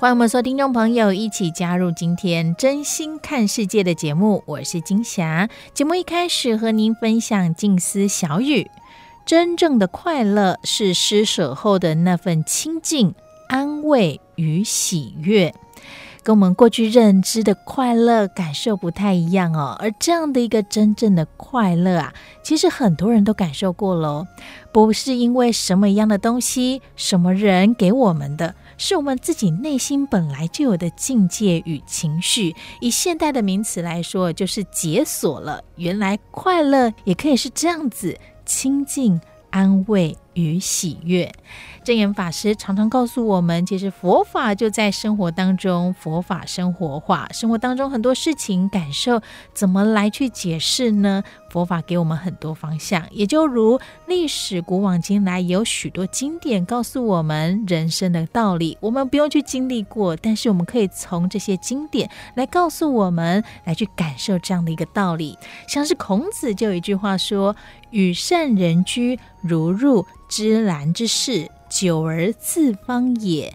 欢迎我们所有听众朋友一起加入今天真心看世界的节目，我是金霞。节目一开始和您分享静思小语：真正的快乐是施舍后的那份清净、安慰与喜悦，跟我们过去认知的快乐感受不太一样哦。而这样的一个真正的快乐啊，其实很多人都感受过喽，不是因为什么样的东西、什么人给我们的。是我们自己内心本来就有的境界与情绪，以现代的名词来说，就是解锁了。原来快乐也可以是这样子，亲近、安慰与喜悦。证严法师常常告诉我们，其实佛法就在生活当中，佛法生活化，生活当中很多事情感受怎么来去解释呢？佛法给我们很多方向，也就如历史古往今来有许多经典告诉我们人生的道理，我们不用去经历过，但是我们可以从这些经典来告诉我们，来去感受这样的一个道理。像是孔子就有一句话说：“与善人居，如入芝兰之室。”久而自方也，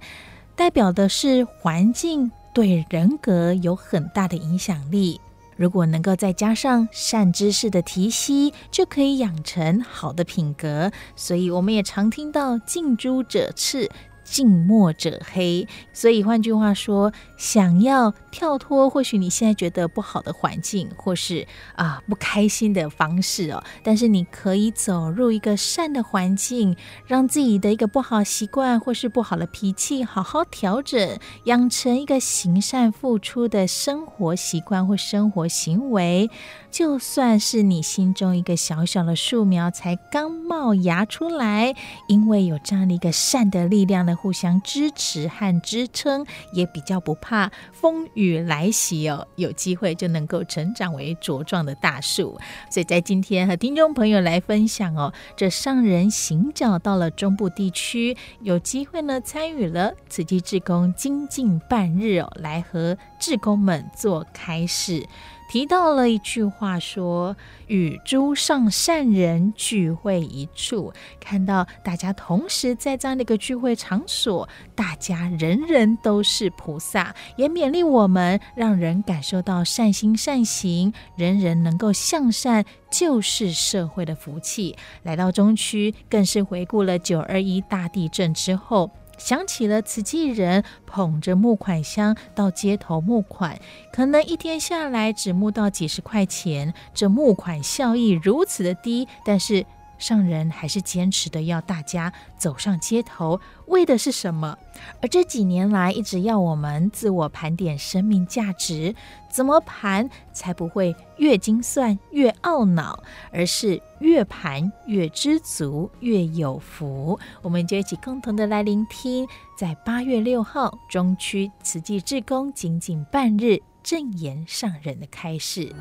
代表的是环境对人格有很大的影响力。如果能够再加上善知识的提携，就可以养成好的品格。所以，我们也常听到“近朱者赤”。近墨者黑，所以换句话说，想要跳脱或许你现在觉得不好的环境，或是啊不开心的方式哦，但是你可以走入一个善的环境，让自己的一个不好习惯或是不好的脾气好好调整，养成一个行善付出的生活习惯或生活行为。就算是你心中一个小小的树苗才刚冒芽出来，因为有这样的一个善的力量的互相支持和支撑，也比较不怕风雨来袭哦。有机会就能够成长为茁壮的大树。所以在今天和听众朋友来分享哦，这上人行脚到了中部地区，有机会呢参与了慈济志工精进半日哦，来和志工们做开示。提到了一句话说，与诸上善人聚会一处，看到大家同时在这样的一个聚会场所，大家人人都是菩萨，也勉励我们，让人感受到善心善行，人人能够向善，就是社会的福气。来到中区，更是回顾了九二一大地震之后。想起了慈济人捧着募款箱到街头募款，可能一天下来只募到几十块钱，这募款效益如此的低，但是。上人还是坚持的要大家走上街头，为的是什么？而这几年来一直要我们自我盘点生命价值，怎么盘才不会越精算越懊恼，而是越盘越知足越有福。我们就一起共同的来聆听，在八月六号中区慈济志工仅仅半日正言上人的开示。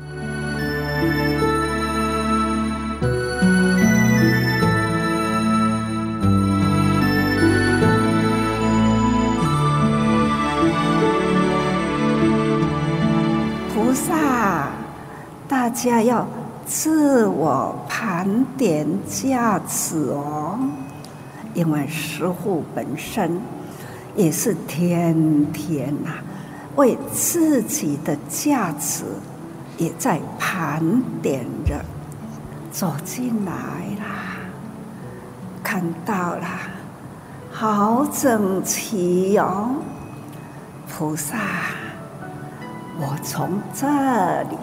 萨，大家要自我盘点价值哦，因为师父本身也是天天呐、啊，为自己的价值也在盘点着。走进来啦，看到了，好整齐哦，菩萨，我从这里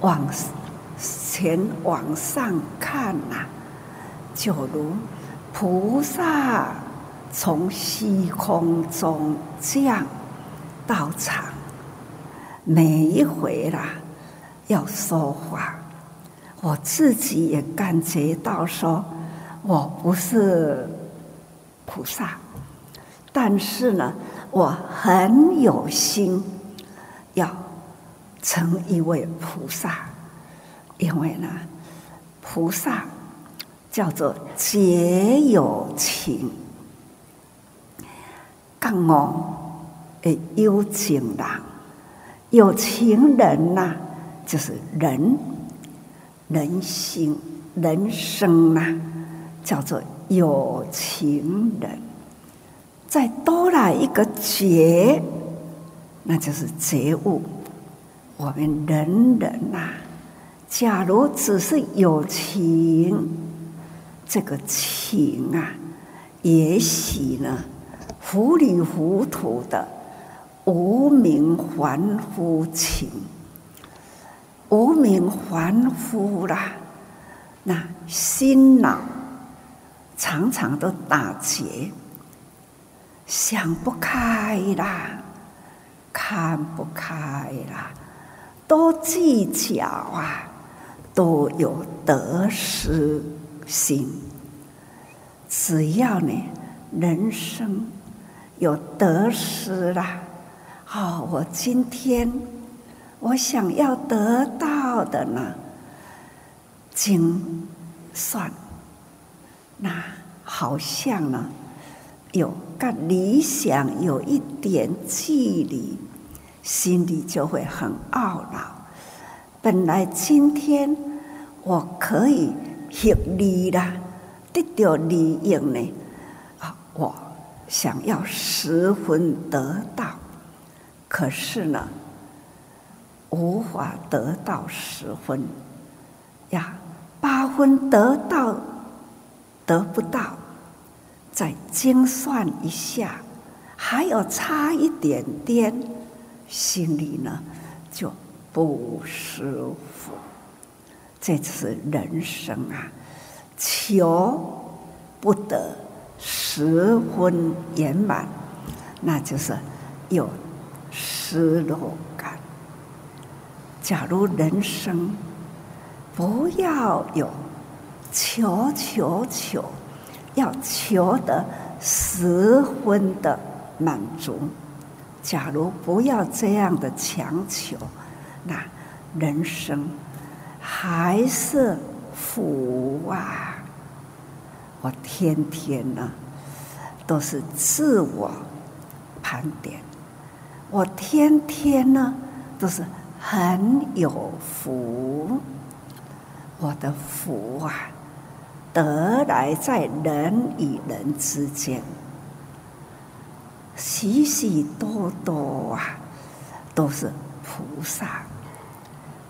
往前往上看呐、就如菩萨从虚空中降到场，每一回啦要说话，我自己也感觉到说，我不是菩萨。但是呢，我很有心成一位菩萨，因为呢，菩萨叫做结有情，刚我诶有情人，有情人呐，就是人，人心人生呐，叫做有情人。再多来一个觉，那就是觉悟。我们人人呐、啊，假如只是有情，这个情啊，也许呢，糊里糊涂的无名凡夫情，无名凡夫啦，那心脑常常都打结。想不开啦，看不开啦，多计较啊，都有得失心。只要呢，人生有得失啦，哦，我今天我想要得到的呢，精算，那好像呢。有跟理想有一点距离，心里就会很懊恼。本来今天我可以获利啦，得到利益呢，啊，我想要十分得到，可是呢，无法得到十分，呀，八分得到，得不到。再精算一下，还有差一点点，心里呢就不舒服。这次人生啊，求不得十分圆满，那就是有失落感。假如人生不要有求求求。要求得十分的满足，假如不要这样的强求，那人生还是苦啊！我天天呢都是自我盘点，我天天呢都是很有福，我的福啊！得来在人与人之间，许许多多啊，都是菩萨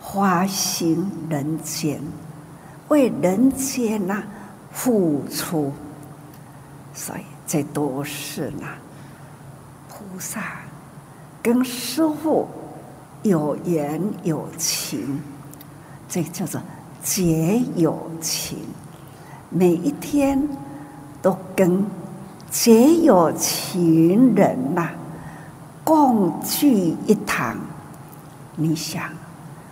花心人间，为人间呐付出，所以这都是呢菩萨跟师父有缘有情，这叫做结有情。每一天都跟皆有情人呐、共聚一堂，你想，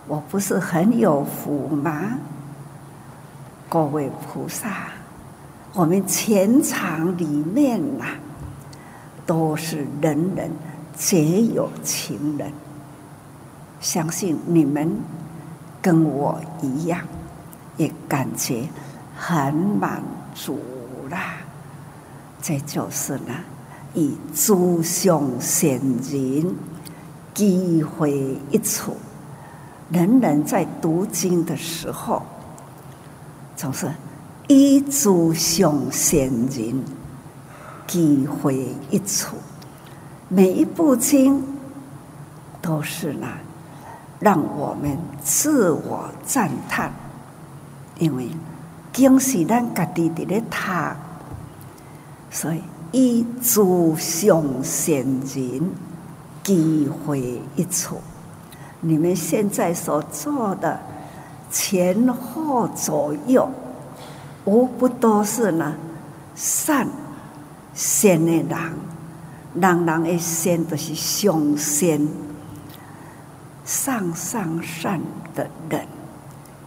我不是很有福吗？各位菩萨，我们全场里面呐、都是人人皆有情人，相信你们跟我一样，也感觉。很满足啦，这就是呢，以诸相善人机会一处。人人在读经的时候，总是以诸相善人机会一处。每一部经都是呢，让我们自我赞叹，因为。经是咱家己伫咧读，所以以诸上善人机会一处。你们现在所做的前后左右，无不都是呢善善的人，人人的善都是上善，上上善的人，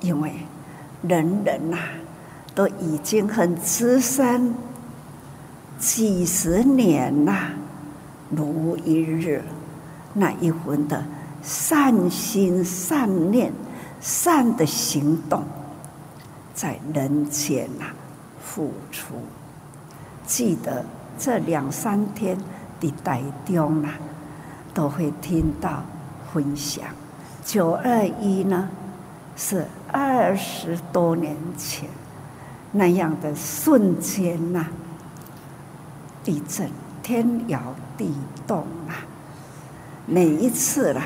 因为人人呐、啊、都已经很资深，几十年呐、如一日，那一分的。善心、善念、善的行动，在人间呐付出。记得这两三天的台中呐，都会听到分享。九二一呢，是二十多年前那样的瞬间呐，地震天摇地动啊，每一次啦。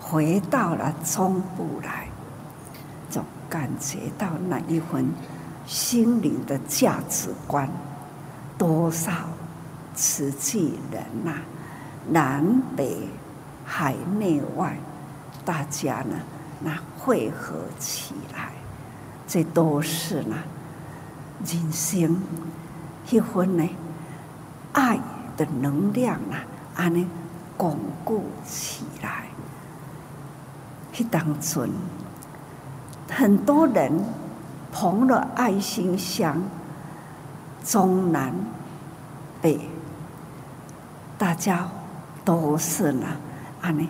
回到了中部来，总感觉到那一份心灵的价值观，多少慈济人呐、南北海内外，大家呢那汇合起来，这都是呢人生一份呢爱的能量啊，安尼巩固起来。当中，很多人捧了爱心香，中南北，大家都是呢，安尼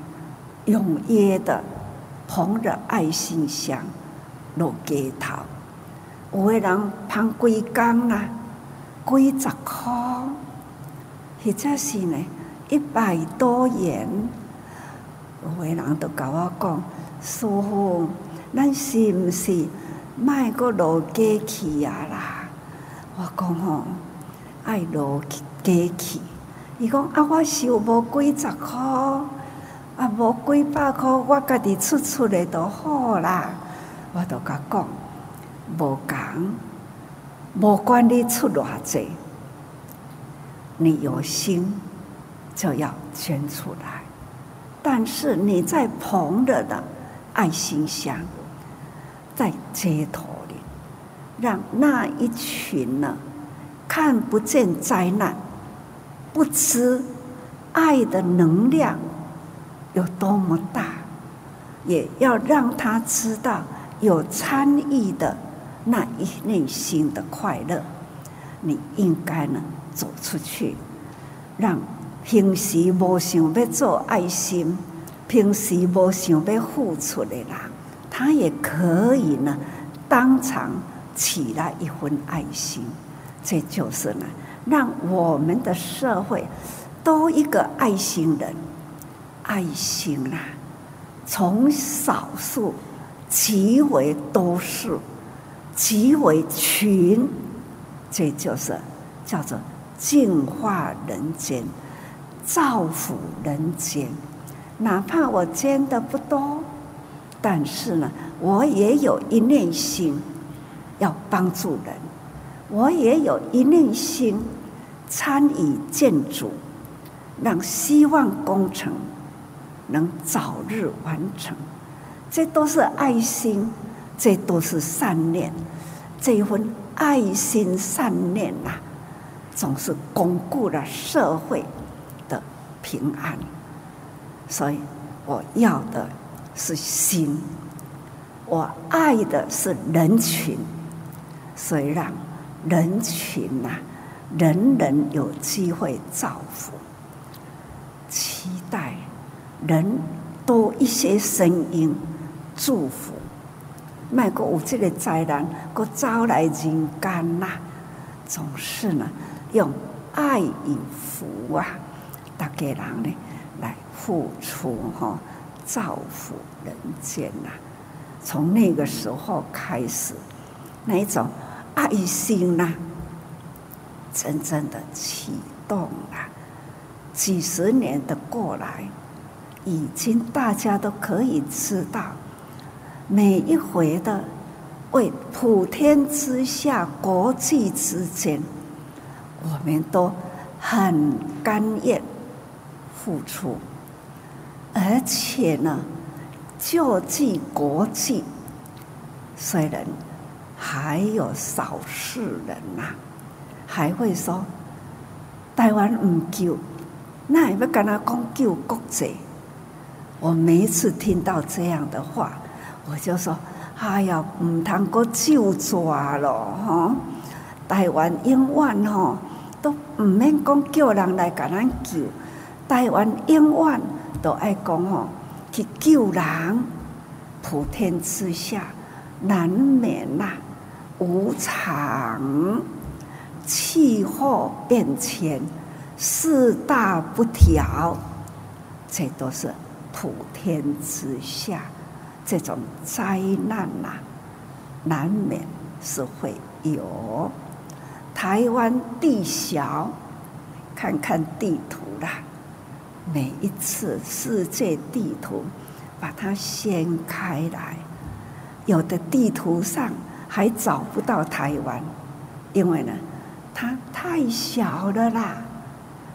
踊跃的捧着爱心香落街头，有的人捧几工啦，几十块，或者是呢一百多元，有的人都跟我讲。师父，咱是毋是卖个落街去呀啦？我讲吼，爱落街去。伊讲啊，我收无几十块，啊无几百块，我家己出出来就好啦。我就甲讲，无讲，无管你出偌济，你有心就要捐出来。但是你在捧着的。爱心香在街头里，让那一群呢看不见灾难、不知爱的能量有多么大，也要让他知道有参与的那一内心的快乐。你应该呢走出去，让平时无想要做爱心。平时无想要付出的人，他也可以呢，当场起来一份爱心。这就是呢，让我们的社会多一个爱心人。爱心啊，从少数极为多数，极为群，这就是叫做净化人间，造福人间。哪怕我捐的不多，但是呢，我也有一念心要帮助人，我也有一念心参与建筑，让希望工程能早日完成。这都是爱心，这都是善念，这一份爱心善念呐、啊，总是巩固了社会的平安。所以，我要的是心，我爱的是人群，所以让人群呐、啊，人人有机会造福。期待人多一些声音祝福，卖个有这个灾难，个招来人间呐，总是呢用爱与福啊，大家人呢来。付出哈，造福人间呐！从那个时候开始，那一种爱心呐，真正的启动了。几十年的过来，已经大家都可以知道，每一回的为普天之下、国际之间，我们都很甘愿付出。而且呢，救济国际，虽然还有少数人呐、啊，还会说台湾唔救，那也不跟他讲救国际。我每一次听到这样的话，我就说：哎呀，唔通过救抓咯，哈！台湾永远吼都唔免讲叫人来甲咱救，台湾永远都爱讲吼去救人。普天之下难免呐无常，气候变迁，四大不调，这都是。普天之下，这种灾难呐、啊，难免是会有。台湾地小，看看地图啦。每一次世界地图把它掀开来，有的地图上还找不到台湾，因为呢，它太小了啦，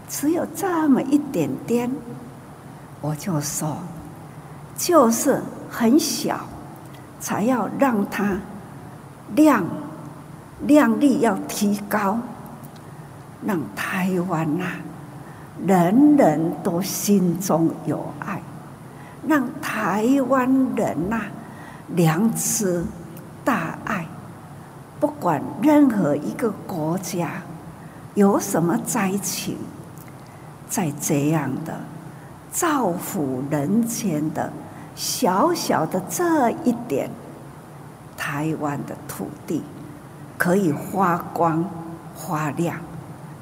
只有这么一点点。我就说，就是很小，才要让它亮量力要提高，让台湾呐、人人都心中有爱，让台湾人呐、良知大爱，不管任何一个国家有什么灾情，在这样的。造福人间的小小的这一点，台湾的土地可以发光发亮，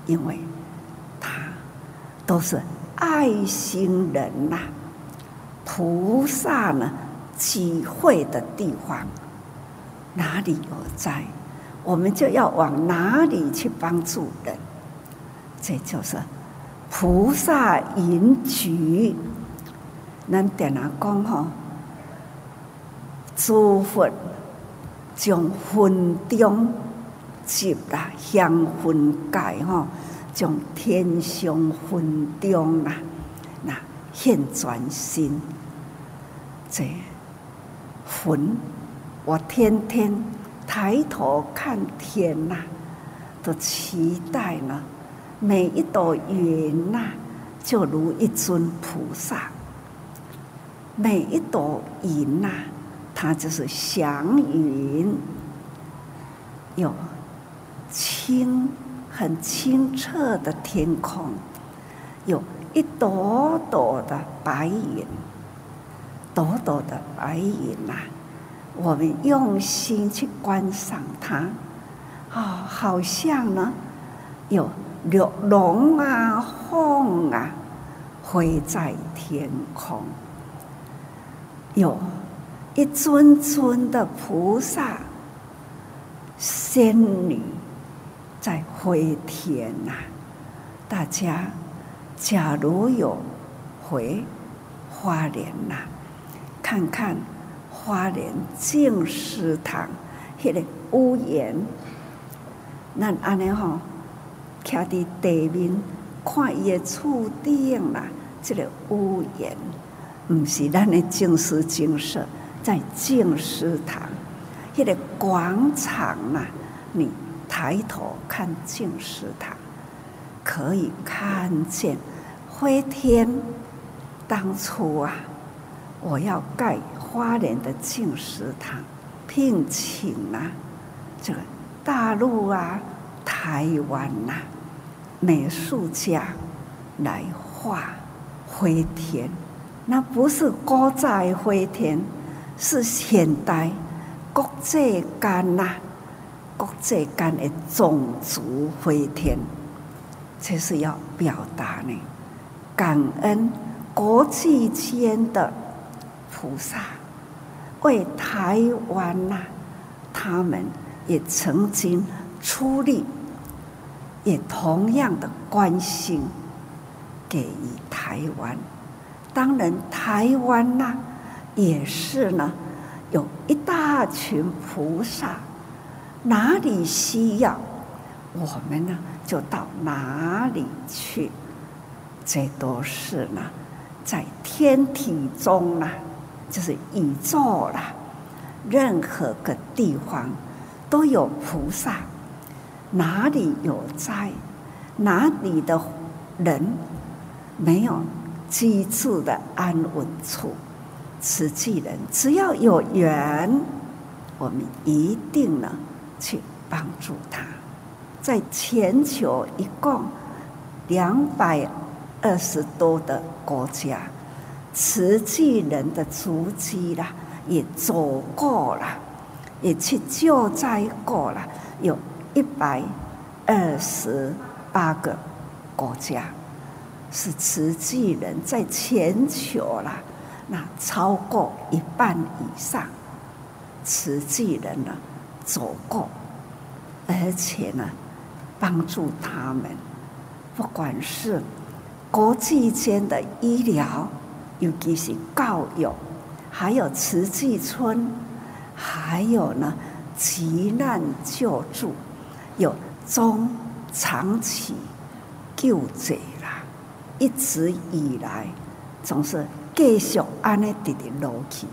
因为它都是爱心人呐、菩萨呢集会的地方，哪里有灾，我们就要往哪里去帮助人，这就是。菩萨引举，咱点哪讲吼？诸佛将云中集啦，香云界吼，将天上云中啦，那现转心。这云，我天天抬头看天呐，都期待呢。每一朵云呐，就如一尊菩萨；每一朵云呐，它就是祥云。有清很清澈的天空，有一朵朵的白云，朵朵的白云呐，我们用心去观赏它，啊，好像呢，有。龙龙啊，凤啊，飞在天空，有一尊尊的菩萨、仙女在飞天呐、啊。大家假如有回花莲呐，看看花莲净思堂那个屋檐，那安尼吼。徛伫地面看伊个厝顶啦，这个屋檐，毋是咱的净思精舍，在净思堂，迄个广场啊，你抬头看净思堂，可以看见飞天。当初啊，我要盖花莲的净思堂，聘请啊，这个大陆啊。台湾呐、啊，美术家来画飞天，那不是古早的飞天，是现代国际间呐，国际间的种族飞天，这是要表达呢，感恩国际间的菩萨为台湾呐，他们也曾经。出力，也同样的关心给予台湾。当然，台湾呢，也是呢，有一大群菩萨，哪里需要，我们呢就到哪里去。这都是呢，在天体中呢，就是宇宙啦，任何个地方都有菩萨，哪里有灾，哪里的人没有居住的安稳处，慈济人只要有缘，我们一定呢去帮助他。在全球一共两百二十多的国家，慈济人的足迹啦，也走过了，也去救灾过了，有一百二十八个国家，是慈济人在全球啦，那超过一半以上，慈济人呢走过，而且呢。帮助他们，不管是国际间的医疗，尤其是教育，还有慈济村，还有呢急难救助，有中长期救济啦，一直以来总是继续安尼直直落去，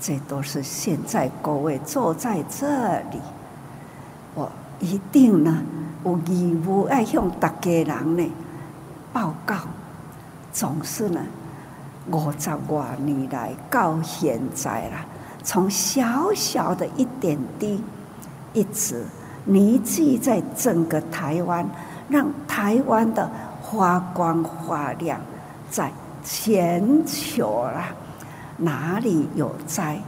这都是现在各位坐在这里，我一定呢。有义务要向大家人呢报告，总是呢五十多年来到现在啦，从小小的一点滴，一直凝聚在整个台湾，让台湾的发光发亮，在全球啦，哪里有灾，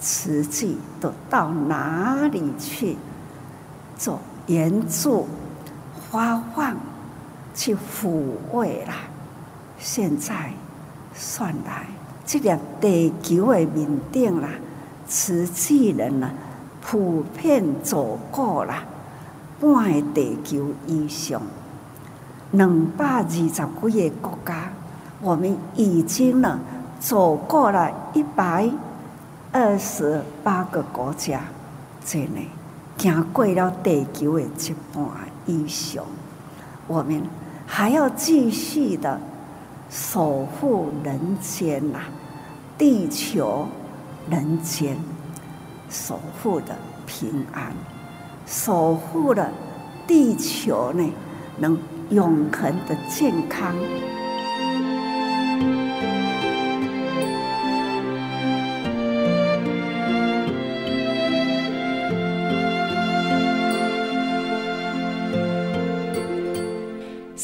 慈济都到哪里去做。援助、发放、去抚慰啦。现在算来，这个地球的面顶啦，慈济人呢，普遍走过啦半个地球以上，两百二十几个国家，我们已经呢走过了一百二十八个国家，这内。行过了地球的一半以上，我们还要继续的守护人间呐，地球人间守护的平安，守护了地球呢，能永恒的健康。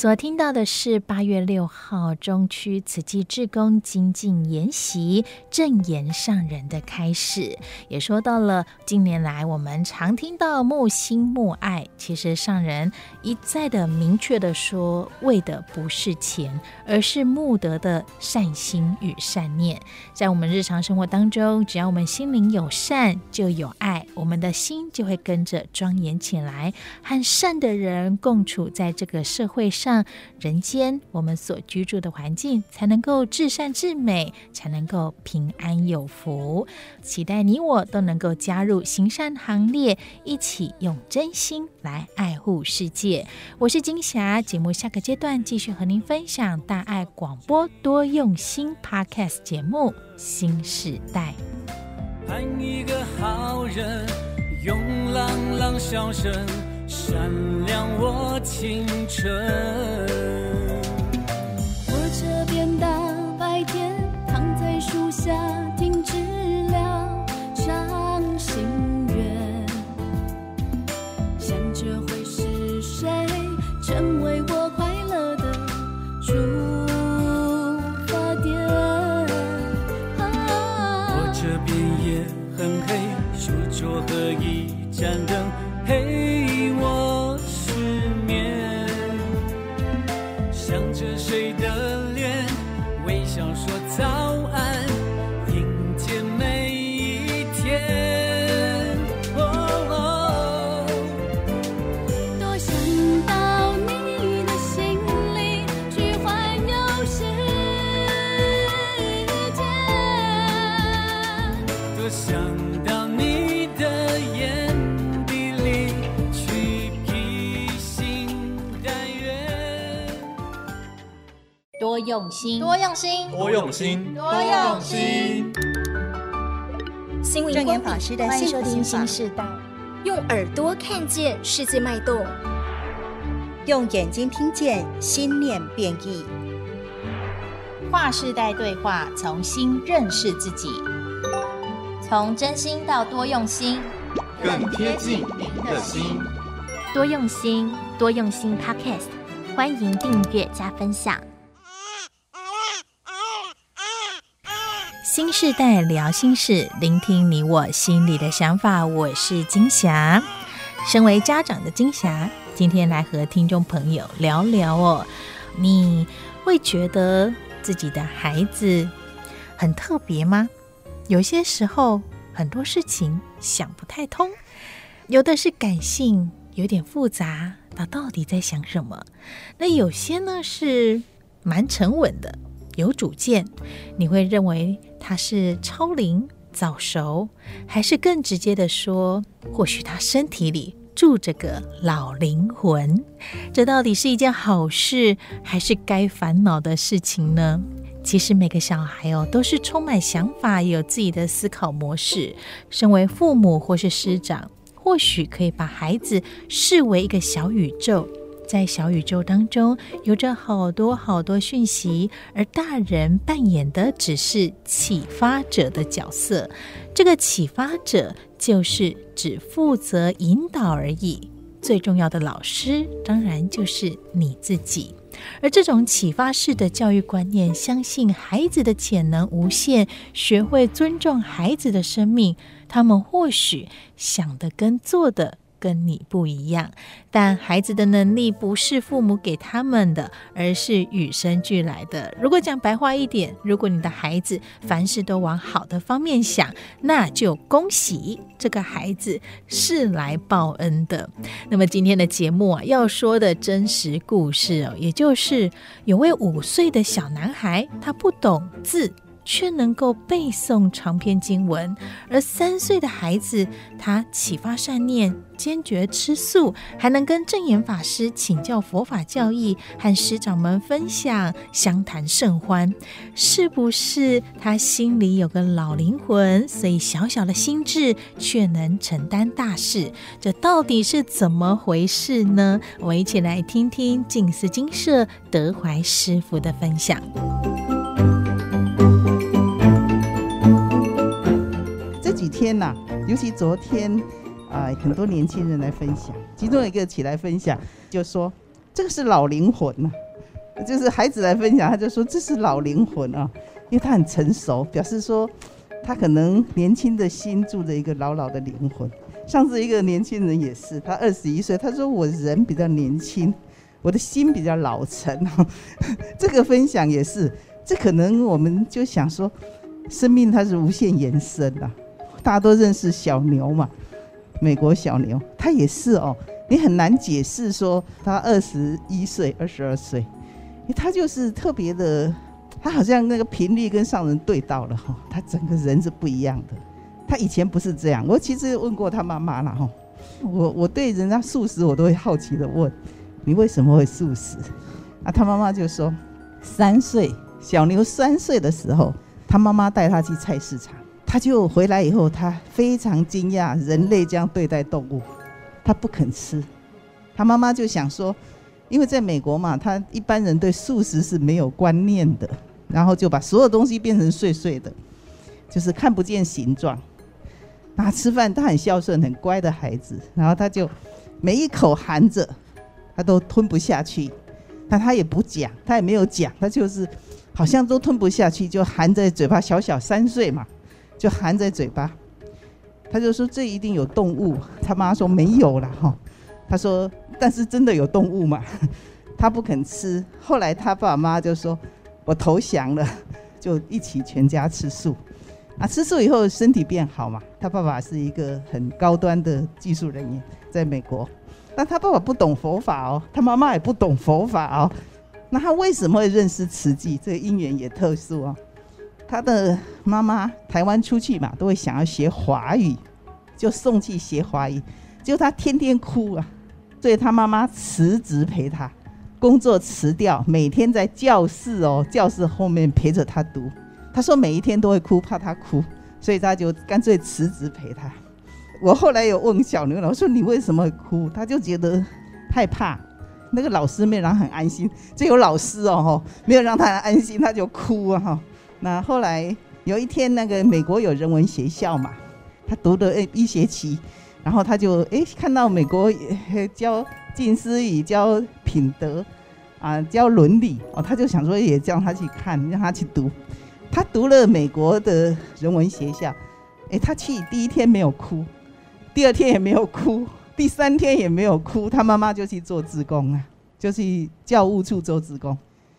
所听到的是八月六号中区慈济志工精进研习正言上人的开始，也说到了近年来我们常听到慕心慕爱，其实上人一再的明确的说，为的不是钱，而是慕德的善心与善念。在我们日常生活当中，只要我们心灵有善，就有爱，我们的心就会跟着庄严起来，和善的人共处在这个社会上。人间我们所居住的环境才能够至善至美，才能够平安有福。期待你我都能够加入行善行列，一起用真心来爱护世界。我是金霞，节目下个阶段继续和您分享大爱广播多用心 Podcast 节目《新时代》。一个好人，用朗朗笑声。闪亮我青春。我这边大白天躺在树下听知了唱心愿，想着会是谁成为我快乐的出发点。我这边也很黑，书桌和一盏灯。我。用心，多用心，多用心，多用心。心灵光法师的幸福新时代，用耳朵看见世界脉动，用眼睛听见心念变异。跨世代对话，重新认识自己，从真心到多用心，更贴近您的心。多用心，多用心。Podcast，欢迎订阅加分享。新世代聊心事，聆听你我心里的想法。我是金霞，身为家长的金霞，今天来和听众朋友聊聊哦。你会觉得自己的孩子很特别吗？有些时候很多事情想不太通，有的是感性，有点复杂，他到底在想什么？那有些呢是蛮沉稳的。有主见，你会认为他是超龄早熟，还是更直接的说，或许他身体里住着个老灵魂？这到底是一件好事，还是该烦恼的事情呢？其实每个小孩哦，都是充满想法，有自己的思考模式。身为父母或是师长，或许可以把孩子视为一个小宇宙。在小宇宙当中，有着好多好多讯息，而大人扮演的只是启发者的角色。这个启发者就是只负责引导而已。最重要的老师，当然就是你自己。而这种启发式的教育观念，相信孩子的潜能无限，学会尊重孩子的生命，他们或许想的跟做的。跟你不一样，但孩子的能力不是父母给他们的，而是与生俱来的。如果讲白话一点，如果你的孩子凡事都往好的方面想，那就恭喜这个孩子是来报恩的。那么今天的节目啊，要说的真实故事哦，也就是有位五岁的小男孩，他不懂字。却能够背诵长篇经文，而三岁的孩子，他启发善念，坚决吃素，还能跟正言法师请教佛法教义，和师长们分享，相谈甚欢。是不是他心里有个老灵魂，所以小小的心智却能承担大事？这到底是怎么回事呢？我一起来听听静思精舍德怀师傅的分享。几天呐，尤其昨天，啊、很多年轻人来分享，其中一个起来分享，就说这个是老灵魂呐、就是孩子来分享，他就说这是老灵魂啊，因为他很成熟，表示说他可能年轻的心住着一个老老的灵魂。上次一个年轻人也是，他二十一岁，他说我人比较年轻，我的心比较老成。这个分享也是，这可能我们就想说，生命它是无限延伸的、大家都认识小牛嘛？美国小牛，他也是哦。你很难解释说他二十一岁、二十二岁，他就是特别的，他好像那个频率跟上人对到了哈。他整个人是不一样的。他以前不是这样。我其实问过他妈妈了哈。我我对人家素食，我都会好奇的问：你为什么会素食？啊，他妈妈就说：三岁，小牛三岁的时候，他妈妈带他去菜市场。他就回来以后，他非常惊讶人类这样对待动物，他不肯吃。他妈妈就想说，因为在美国嘛，他一般人对素食是没有观念的，然后就把所有东西变成碎碎的，就是看不见形状。那吃饭他很孝顺、很乖的孩子，然后他就每一口含着，他都吞不下去，但他也不讲，他也没有讲，他就是好像都吞不下去，就含在嘴巴，小小三岁嘛。就含在嘴巴，他就说，这一定有动物。他妈说没有了哈，他说但是真的有动物嘛？他不肯吃。后来他爸妈就说，我投降了，就一起全家吃素。啊，吃素以后身体变好嘛。他爸爸是一个很高端的技术人员，在美国。但他爸爸不懂佛法哦，他妈妈也不懂佛法哦。那他为什么会认识慈济？这个因缘也特殊哦。他的妈妈台湾出去嘛，都会想要学华语，就送去学华语，结果他天天哭啊，所以他妈妈辞职陪他，工作辞掉，每天在教室哦，教室后面陪着他读。他说每一天都会哭，怕他哭，所以他就干脆辞职陪他。我后来有问小牛老师说：“你为什么哭？”他就觉得害怕，那个老师没让他很安心。这有老师哦，没有让他很安心，他就哭啊哈。那后来有一天，那个美国有人文学校嘛，他读了一学期，然后他就哎看到美国教近思语、教品德啊、教伦理哦，他就想说也叫他去看，让他去读。他读了美国的人文学校，哎，他去第一天没有哭。第二天也没有哭，第三天也没有哭，他妈妈就去做志工啊，就去教务处做志工，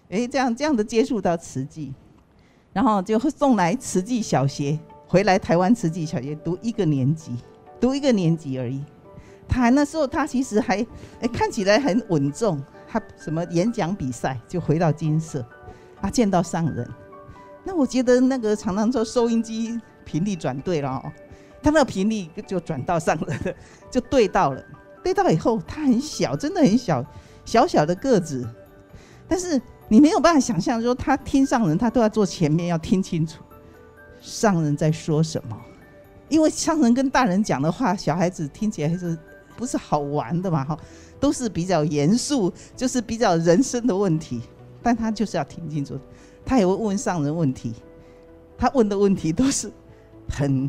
哎，这样这样的接触到慈济，然后就送来慈济小学，回来台湾慈济小学读一个年级，读一个年级而已。他那时候他其实还看起来很稳重，他什么演讲比赛就回到金色，他见到上人，那我觉得那个常常说收音机频率转对了哦。他那个频率就转到上人了，就对到了。对到以后，他很小，真的很小，小小的个子。但是你没有办法想象，说他听上人，他都要坐前面，要听清楚上人在说什么。因为上人跟大人讲的话，小孩子听起来是不是好玩的嘛？哈，都是比较严肃，就是比较人生的问题。但他就是要听清楚，他也会问上人问题。他问的问题都是很。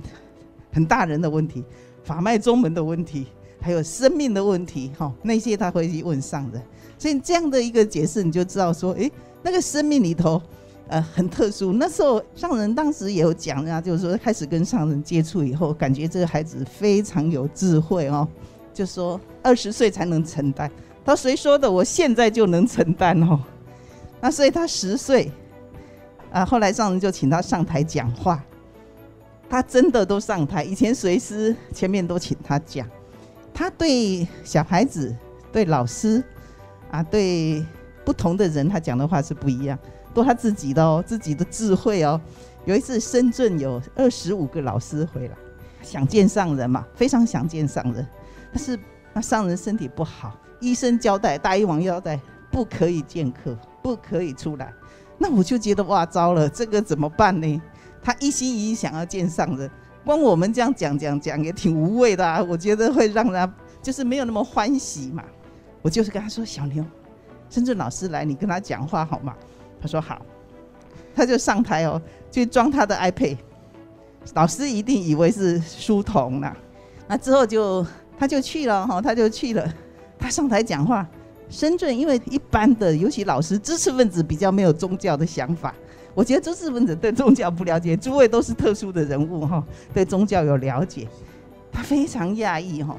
很大人的问题，法脉宗门的问题，还有生命的问题，哈，那些他会去问上人。所以这样的一个解释，你就知道说，诶，那个生命里头，呃，很特殊。那时候上人当时也有讲啊，就是说开始跟上人接触以后，感觉这个孩子非常有智慧哦，就说二十岁才能承担。他谁说的？我现在就能承担哦。那所以他十岁，啊，后来上人就请他上台讲话。他真的都上台，以前随师前面都请他讲，他对小孩子、对老师啊、对不同的人，他讲的话是不一样，都他自己的哦，自己的智慧哦。有一次深圳有二十五个老师回来，想见上人嘛，非常想见上人，但是那上人身体不好，医生交代，大医王交代不可以见客，不可以出来。那我就觉得哇，糟了，这个怎么办呢？他一心一意想要见上人，光我们这样讲讲讲也挺无谓的啊！我觉得会让他就是没有那么欢喜嘛。我就是跟他说：“小牛，深圳老师来，你跟他讲话好吗？”他说：“好。”他就上台哦，去装他的 iPad。老师一定以为是书童了。那之后就他就去了哈，他就去了。他上台讲话，深圳因为一般的，尤其老师知识分子比较没有宗教的想法。我觉得知识分子对宗教不了解，诸位都是特殊的人物哈，对宗教有了解。他非常讶异哈，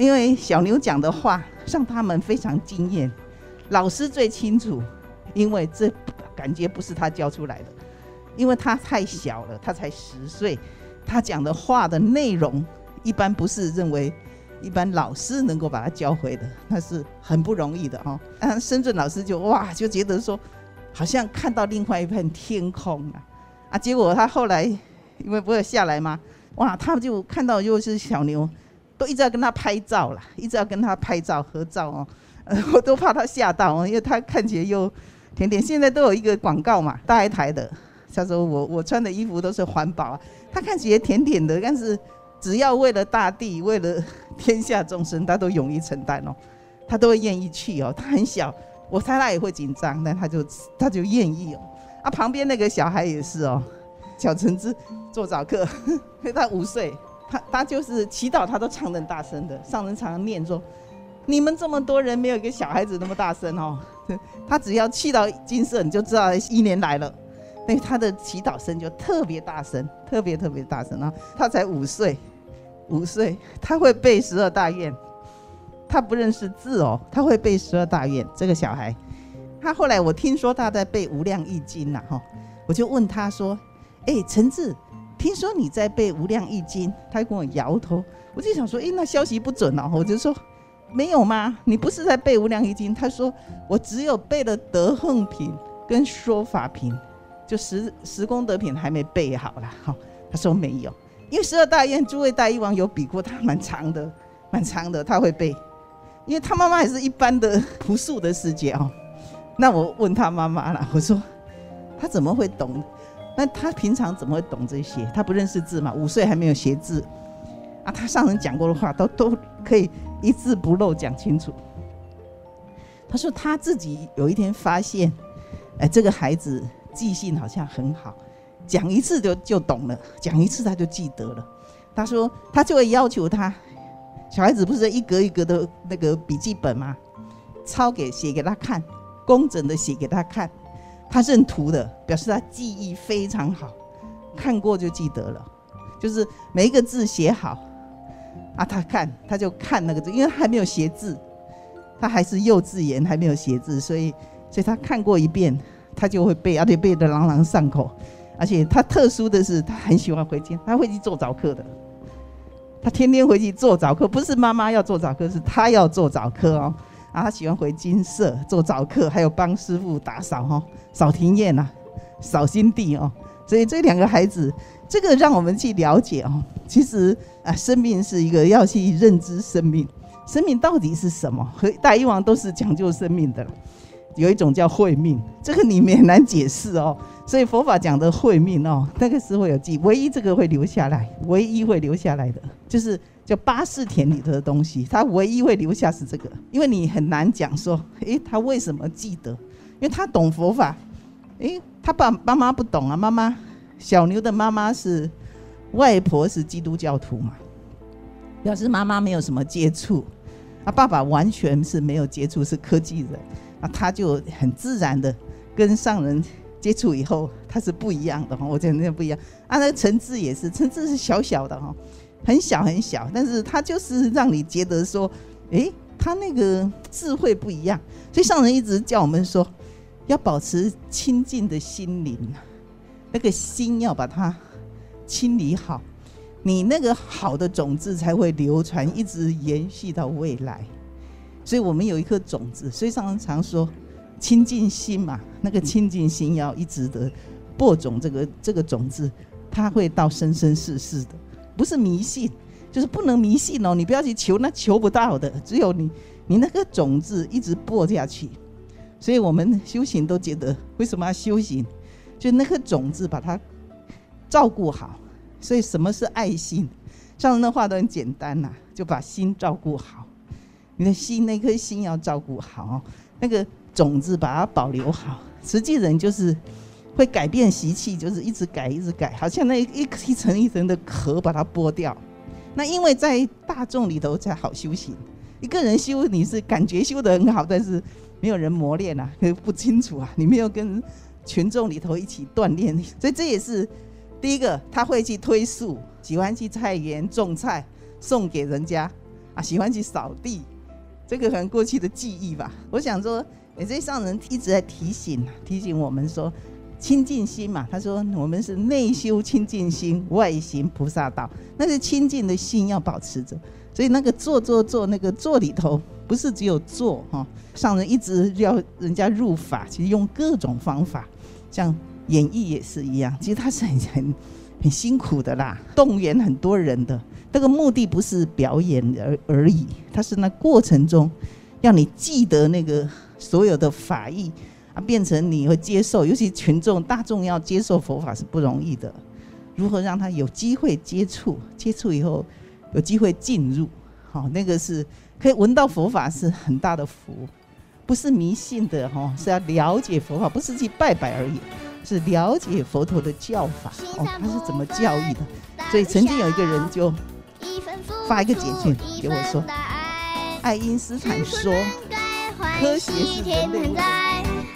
因为小牛讲的话让他们非常惊艳。老师最清楚，因为这感觉不是他教出来的，因为他太小了，他才十岁，他讲的话的内容一般不是认为一般老师能够把他教会的，那是很不容易的哈。啊，深圳老师就哇就觉得说。好像看到另外一片天空啊！啊，结果他后来因为不会下来吗？哇，他就看到又是小牛，都一直要跟他拍照了，一直要跟他拍照合照哦。呃，我都怕他吓到哦，因为他看起来又甜甜。现在都有一个广告嘛，大一台的，他说我我穿的衣服都是环保啊。他看起来甜甜的，但是只要为了大地，为了天下众生，他都勇于承担哦，他都会愿意去哦。他很小。我猜他也会紧张，但他就他就愿意哦。啊，旁边那个小孩也是哦，小橙子做早课，他五岁，他他就是祈祷，他都唱得很大声的。上人常常念说：“你们这么多人，没有一个小孩子那么大声哦。”他只要去到金色，你就知道一年来了。那他的祈祷声就特别大声，特别特别大声啊！他才五岁，五岁他会背十二大愿。他不认识字哦，他会背十二大愿。这个小孩，他后来我听说他在背无量义经呐，哈，我就问他说：“哎，陈志，听说你在背无量义经？”他跟我摇头，我就想说：“哎，那消息不准哦。”我就说：“没有吗？你不是在背无量义经？”他说：“我只有背了德行品跟说法品，就十十功德品还没背好了。”哈，他说没有，因为十二大愿诸位大医王有比过，他蛮长的，蛮长的，他会背。因为他妈妈也是一般的朴素的世界哦，那我问他妈妈了，我说他怎么会懂？那他平常怎么会懂这些？他不认识字嘛，五岁还没有学字啊。他上人讲过的话都都可以一字不漏讲清楚。他说他自己有一天发现，哎，这个孩子记性好像很好，讲一次就就懂了，讲一次他就记得了。他说他就会要求他，小孩子不是一格一格的那个笔记本吗？抄给写给他看，工整的写给他看，他认图的，表示他记忆非常好，看过就记得了，就是每一个字写好，啊，他看他就看那个字，因为他还没有写字。他还是幼稚园，还没有写字，所以，所以他看过一遍，他就会背，而且背得朗朗上口。而且他特殊的是，他很喜欢回家，他会去做早课的。他天天回去做早课，不是妈妈要做早课，是他要做早课哦。啊，他喜欢回金舍做早课，还有帮师傅打扫哦，扫庭院呐，扫心地哦。所以这两个孩子，这个让我们去了解哦。其实啊，生命是一个要去认知生命。生命到底是什么？和大以往都是讲究生命的，有一种叫慧命，这个里面很难解释哦。所以佛法讲的慧命哦，那个时候有记，唯一这个会留下来，唯一会留下来的，就是叫八识田里头的东西，他唯一会留下是这个，因为你很难讲说，诶，他为什么记得？因为他懂佛法，诶，他爸妈妈不懂啊，妈妈小牛的妈妈是外婆是基督教徒嘛，表示妈妈没有什么接触。啊，爸爸完全是没有接触，是科技人，啊，他就很自然的跟上人接触以后，他是不一样的哈，我觉得那不一样。啊，那个陈志也是，陈志是小小的哈，很小很小，但是他就是让你觉得说，诶，他那个智慧不一样。所以上人一直叫我们说，要保持清净的心灵，那个心要把它清理好。你那个好的种子才会流传，一直延续到未来。所以我们有一颗种子，所以上人常说清净心嘛，那个清净心要一直的播种这个这个种子，它会到生生世世的，不是迷信，就是不能迷信哦。你不要去求，那求不到的。只有你，你那个种子一直播下去。所以我们修行都觉得，为什么要修行？就那颗种子把它照顾好。所以什么是爱心？上人的话都很简单呐、就把心照顾好。你的心那颗心要照顾好，那个种子把它保留好。实际人就是会改变习气，就是一直改一直改，好像那一一层一层的壳把它剥掉。那因为在大众里头才好修行。一个人修你是感觉修得很好，但是没有人磨练啊，不清楚啊，你没有跟群众里头一起锻炼，所以这也是。第一个，他会去推树，喜欢去菜园种菜，送给人家，啊，喜欢去扫地，这个可能过去的记忆吧。我想说，哎，这上人一直在提醒，提醒我们说，清净心嘛。他说，我们是内修清净心，外行菩萨道。那个清净的心要保持着，所以那个做做做，那个做里头不是只有做哈。上人一直要人家入法，其实用各种方法，像。演绎也是一样，其实他是很很很辛苦的啦，动员很多人的。这个目的不是表演而而已，他是那过程中要你记得那个所有的法义啊，变成你会接受。尤其群众大众要接受佛法是不容易的，如何让他有机会接触？接触以后有机会进入，好，那个是可以闻到佛法是很大的福，不是迷信的哈，是要了解佛法，不是去拜拜而已。是了解佛陀的教法哦，他是怎么教育的？所以曾经有一个人就发一个简讯给我说：“爱因斯坦说，科学是人类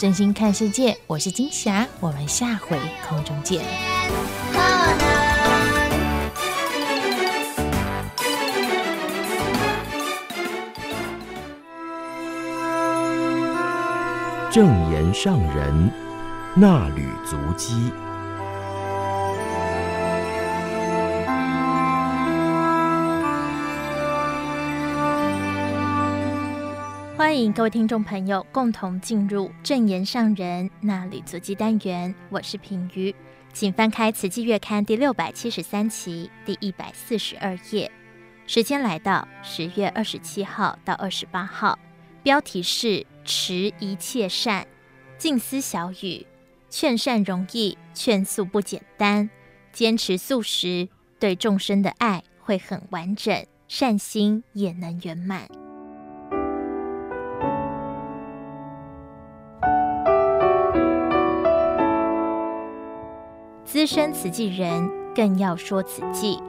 真心看世界。我是金霞，我们下回空中见。正言上人那履足迹。欢迎各位听众朋友共同进入正言上人那里足迹单元，我是品瑜，请翻开《慈济月刊》第六百七十三期第一百四十二页。时间来到十月二十七号到二十八号，标题是“持一切善”，静思小语：劝善容易，劝素不简单。坚持素食，对众生的爱会很完整，善心也能圆满。资深慈济人更要说慈济。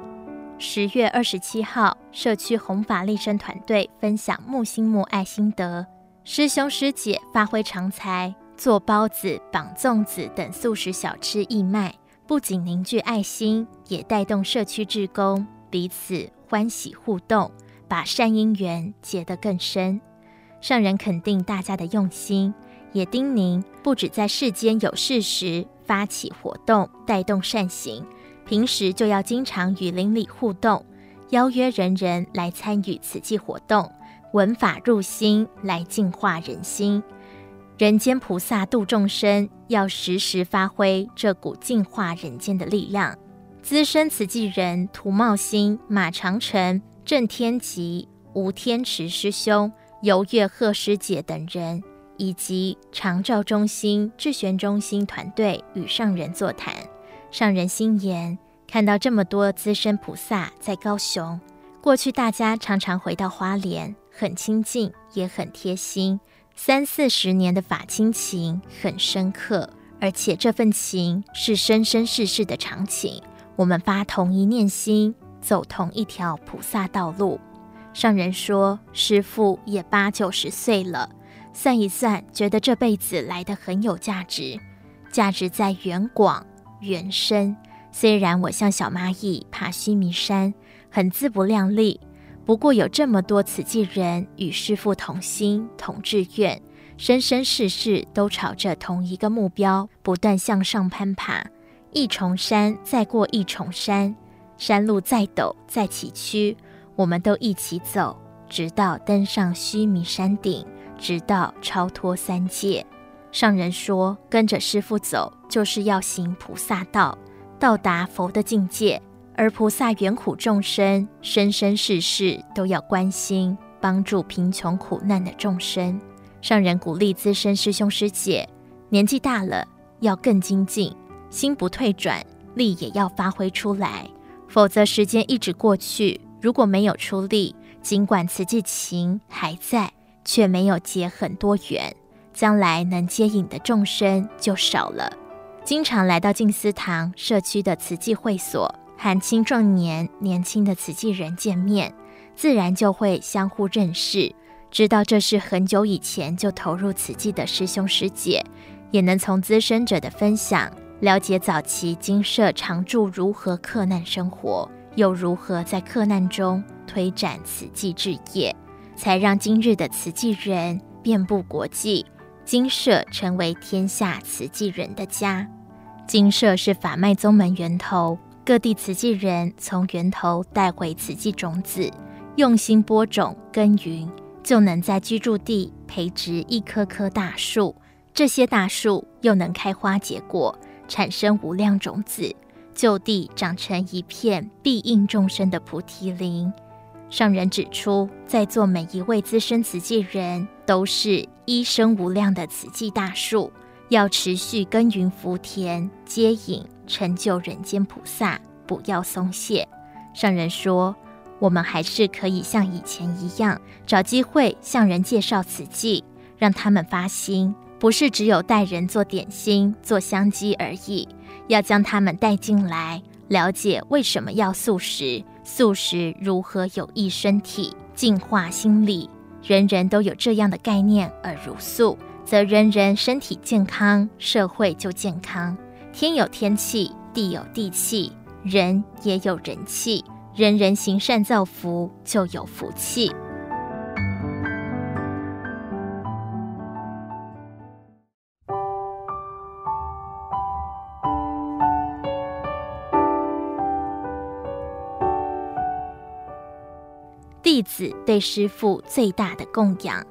十月二十七号，社区弘法利生团队分享木心木爱心得，师兄师姐发挥长才，做包子、绑粽子等素食小吃义卖，不仅凝聚爱心，也带动社区志工彼此欢喜互动，把善因缘结得更深。上人肯定大家的用心，也叮咛不只在世间有事时。发起活动，带动善行，平时就要经常与邻里互动，邀约人人来参与慈济活动，闻法入心，来净化人心。人间菩萨度众生，要时时发挥这股净化人间的力量。资深慈济人涂茂兴、马长成、郑天吉、吴天池师兄、游月鹤师姐等人。以及长照中心、智玄中心团队与上人座谈，上人心言：看到这么多资深菩萨在高雄，过去大家常常回到花莲，很亲近，也很贴心，三四十年的法亲情很深刻，而且这份情是生生世世的长情。我们发同一念心，走同一条菩萨道路。上人说：师父也八九十岁了。算一算，觉得这辈子来的很有价值，价值在远广远深。虽然我像小蚂蚁爬须弥山，很自不量力，不过有这么多慈济人与师父同心同志愿，生生世世都朝着同一个目标不断向上攀爬。一重山再过一重山，山路再陡再崎岖，我们都一起走，直到登上须弥山顶。直到超脱三界，上人说：“跟着师父走，就是要行菩萨道，到达佛的境界。而菩萨缘苦众生，生生世世都要关心帮助贫穷苦难的众生。”上人鼓励资深师兄师姐，年纪大了要更精进，心不退转，力也要发挥出来，否则时间一直过去，如果没有出力，尽管慈济情还在。却没有结很多缘，将来能接引的众生就少了。经常来到静思堂社区的慈济会所，和青壮年、年轻的慈济人见面，自然就会相互认识，知道这是很久以前就投入慈济的师兄师姐，也能从资深者的分享了解早期精舍常住如何克难生活，又如何在克难中推展慈济置业。才让今日的慈济人遍布国际，精舍成为天下慈济人的家。精舍是法脉宗门源头，各地慈济人从源头带回慈济种子，用心播种耕耘，就能在居住地培植一棵棵大树。这些大树又能开花结果，产生无量种子，就地长成一片庇荫众生的菩提林。上人指出，在座每一位资深慈济人都是一生无量的慈济大树，要持续耕耘福田，接引成就人间菩萨，不要松懈。上人说，我们还是可以像以前一样，找机会向人介绍慈济，让他们发心，不是只有带人做点心、做香积而已，要将他们带进来，了解为什么要素食。素食如何有益身体、净化心理？人人都有这样的概念而如素，则人人身体健康，社会就健康。天有天气，地有地气，人也有人气。人人行善造福，就有福气。弟子对师父最大的供养。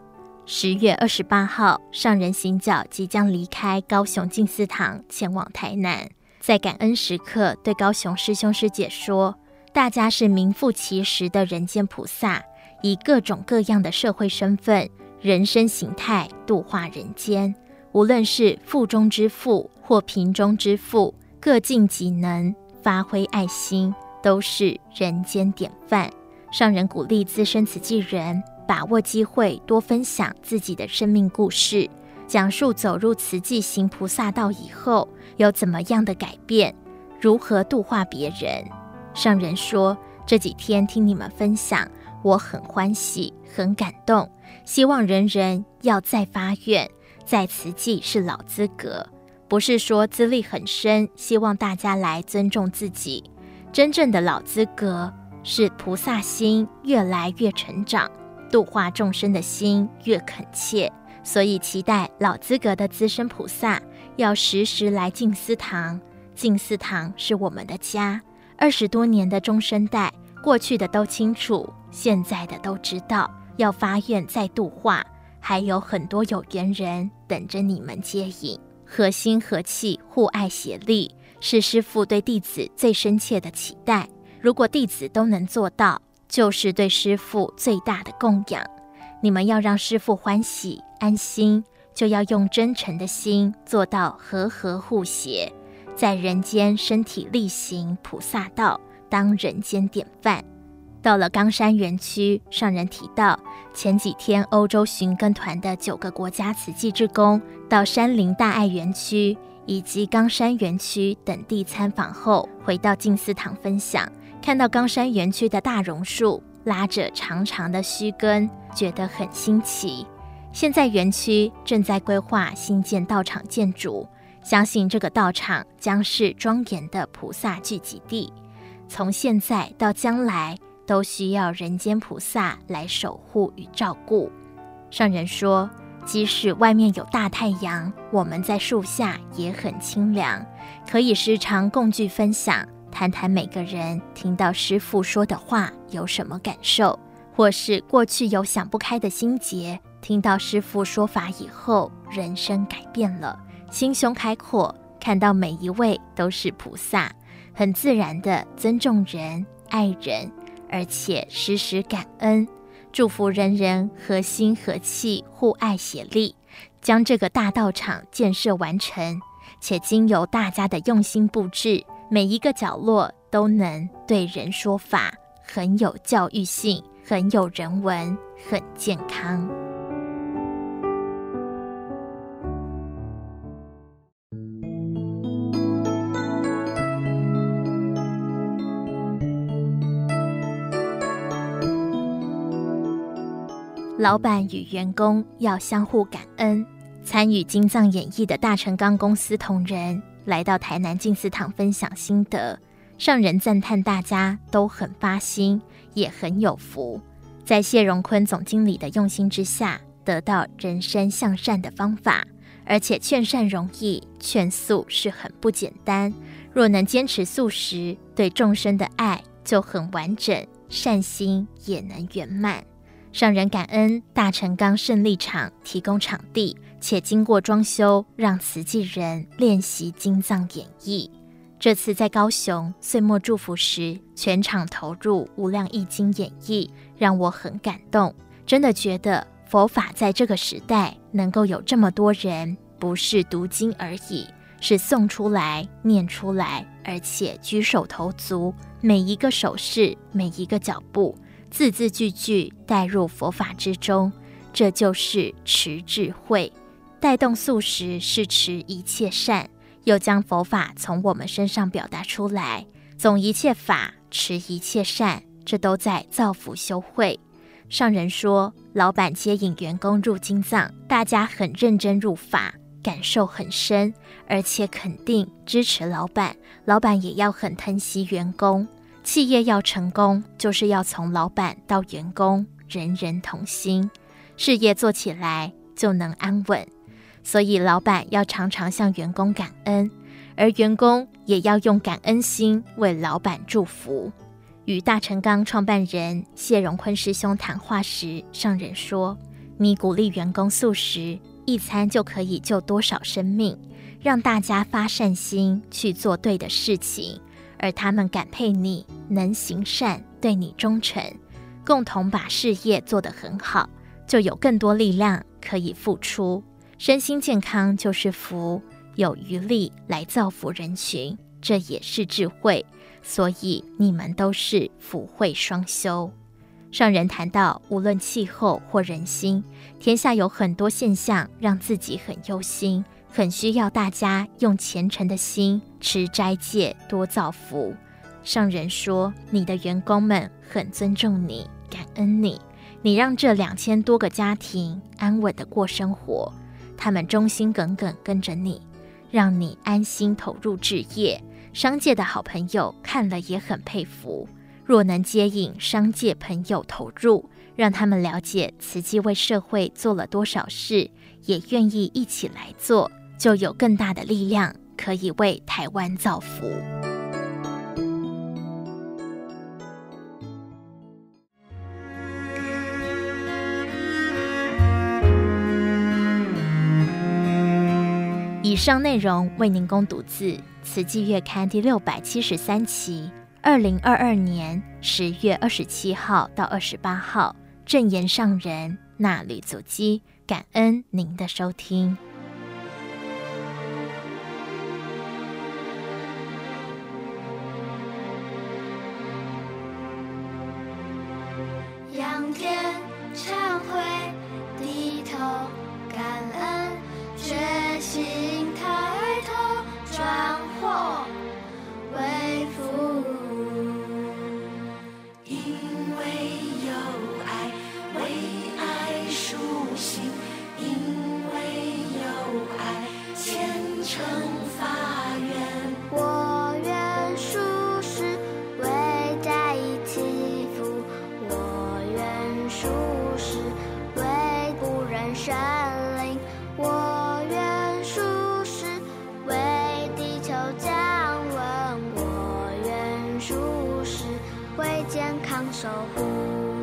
十月二十八号，上人行脚即将离开高雄静思堂，前往台南。在感恩时刻，对高雄师兄师姐说：“大家是名副其实的人间菩萨，以各种各样的社会身份、人生形态度化人间。无论是富中之富或贫中之富，各尽己能，发挥爱心，都是人间典范。”上人鼓励资深慈济人。把握机会，多分享自己的生命故事，讲述走入慈济行菩萨道以后有怎么样的改变，如何度化别人。上人说：“这几天听你们分享，我很欢喜，很感动。希望人人要再发愿，在慈济是老资格，不是说资历很深，希望大家来尊重自己。真正的老资格是菩萨心越来越成长。”度化众生的心越恳切，所以期待老资格的资深菩萨要时时来静思堂。静思堂是我们的家，二十多年的中生代，过去的都清楚，现在的都知道。要发愿再度化，还有很多有缘人等着你们接引。和心和气，互爱协力，是师父对弟子最深切的期待。如果弟子都能做到，就是对师父最大的供养。你们要让师父欢喜安心，就要用真诚的心做到和和互协，在人间身体力行菩萨道，当人间典范。到了冈山园区，上人提到，前几天欧洲寻根团的九个国家慈济志工到山林大爱园区以及冈山园区等地参访后，回到静思堂分享。看到冈山园区的大榕树拉着长长的须根，觉得很新奇。现在园区正在规划新建道场建筑，相信这个道场将是庄严的菩萨聚集地。从现在到将来，都需要人间菩萨来守护与照顾。上人说，即使外面有大太阳，我们在树下也很清凉，可以时常共聚分享。谈谈每个人听到师父说的话有什么感受，或是过去有想不开的心结，听到师父说法以后，人生改变了，心胸开阔，看到每一位都是菩萨，很自然的尊重人、爱人，而且时时感恩，祝福人人和心和气，互爱协力，将这个大道场建设完成，且经由大家的用心布置。每一个角落都能对人说法，很有教育性，很有人文，很健康。老板与员工要相互感恩。参与金藏演绎的大成钢公司同仁。来到台南静思堂分享心得，上人赞叹大家都很发心，也很有福。在谢荣坤总经理的用心之下，得到人生向善的方法，而且劝善容易，劝素是很不简单。若能坚持素食，对众生的爱就很完整，善心也能圆满。上人感恩大成钢胜利场提供场地。且经过装修，让慈济人练习经藏演绎。这次在高雄岁末祝福时，全场投入无量义经演绎，让我很感动。真的觉得佛法在这个时代能够有这么多人，不是读经而已，是诵出来、念出来，而且举手投足，每一个手势、每一个脚步，字字句句带入佛法之中，这就是持智慧。带动素食是持一切善，又将佛法从我们身上表达出来，总一切法，持一切善，这都在造福修慧。上人说，老板接引员工入金藏，大家很认真入法，感受很深，而且肯定支持老板，老板也要很疼惜员工。企业要成功，就是要从老板到员工，人人同心，事业做起来就能安稳。所以，老板要常常向员工感恩，而员工也要用感恩心为老板祝福。与大成钢创办人谢荣坤师兄谈话时，上人说：“你鼓励员工素食，一餐就可以救多少生命，让大家发善心去做对的事情，而他们感佩你能行善，对你忠诚，共同把事业做得很好，就有更多力量可以付出。身心健康就是福，有余力来造福人群，这也是智慧。”所以你们都是福慧双修。上人谈到，无论气候或人心，天下有很多现象让自己很忧心，很需要大家用虔诚的心持斋戒，多造福。上人说，你的员工们很尊重你，感恩你，你让这两千多个家庭安稳地过生活，他们忠心耿耿跟着你，让你安心投入志业。商界的好朋友看了也很佩服，若能接引商界朋友投入，让他们了解慈济为社会做了多少事，也愿意一起来做，就有更大的力量可以为台湾造福。上内容为您供读自。《慈济月刊》第六百七十三期，二零二二年十月二十七号到二十八号，证言上人纳履足迹，感恩您的收听。为健康守护